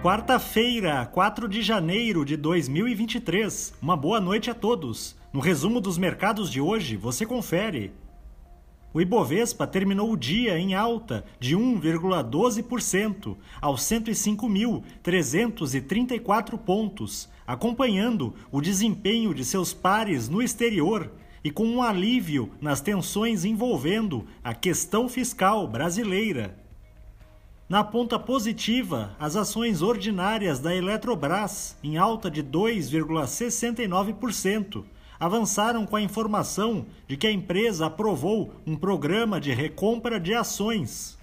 Quarta-feira, 4 de janeiro de 2023. Uma boa noite a todos. No resumo dos mercados de hoje, você confere. O Ibovespa terminou o dia em alta de 1,12% aos 105.334 pontos, acompanhando o desempenho de seus pares no exterior e com um alívio nas tensões envolvendo a questão fiscal brasileira. Na ponta positiva, as ações ordinárias da Eletrobras, em alta de 2,69%, avançaram com a informação de que a empresa aprovou um programa de recompra de ações.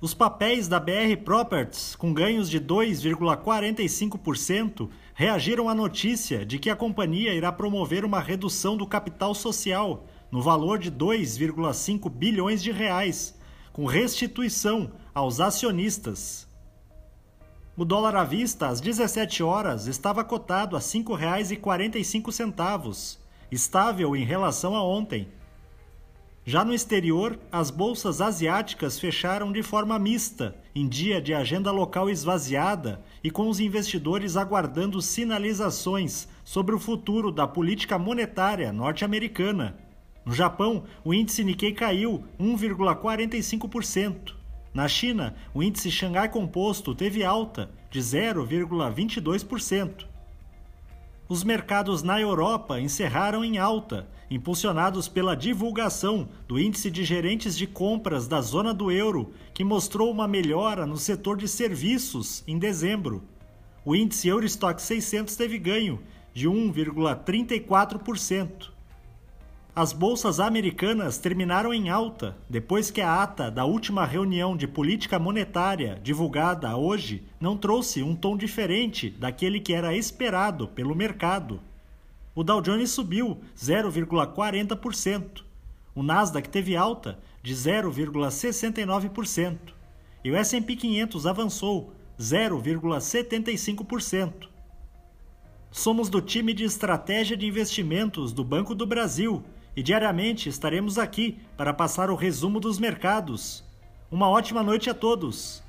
Os papéis da BR Properties, com ganhos de 2,45%, reagiram à notícia de que a companhia irá promover uma redução do capital social no valor de 2,5 bilhões de reais com restituição aos acionistas. O dólar à vista, às 17 horas, estava cotado a R$ 5,45, estável em relação a ontem. Já no exterior, as bolsas asiáticas fecharam de forma mista, em dia de agenda local esvaziada e com os investidores aguardando sinalizações sobre o futuro da política monetária norte-americana. No Japão, o índice Nikkei caiu 1,45%. Na China, o índice Xangai Composto teve alta de 0,22%. Os mercados na Europa encerraram em alta, impulsionados pela divulgação do índice de gerentes de compras da zona do euro, que mostrou uma melhora no setor de serviços em dezembro. O índice Eurostock 600 teve ganho de 1,34% as bolsas americanas terminaram em alta depois que a ata da última reunião de política monetária, divulgada hoje, não trouxe um tom diferente daquele que era esperado pelo mercado. O Dow Jones subiu 0,40%, o Nasdaq teve alta de 0,69% e o S&P 500 avançou 0,75%. Somos do time de estratégia de investimentos do Banco do Brasil e diariamente estaremos aqui para passar o resumo dos mercados. Uma ótima noite a todos!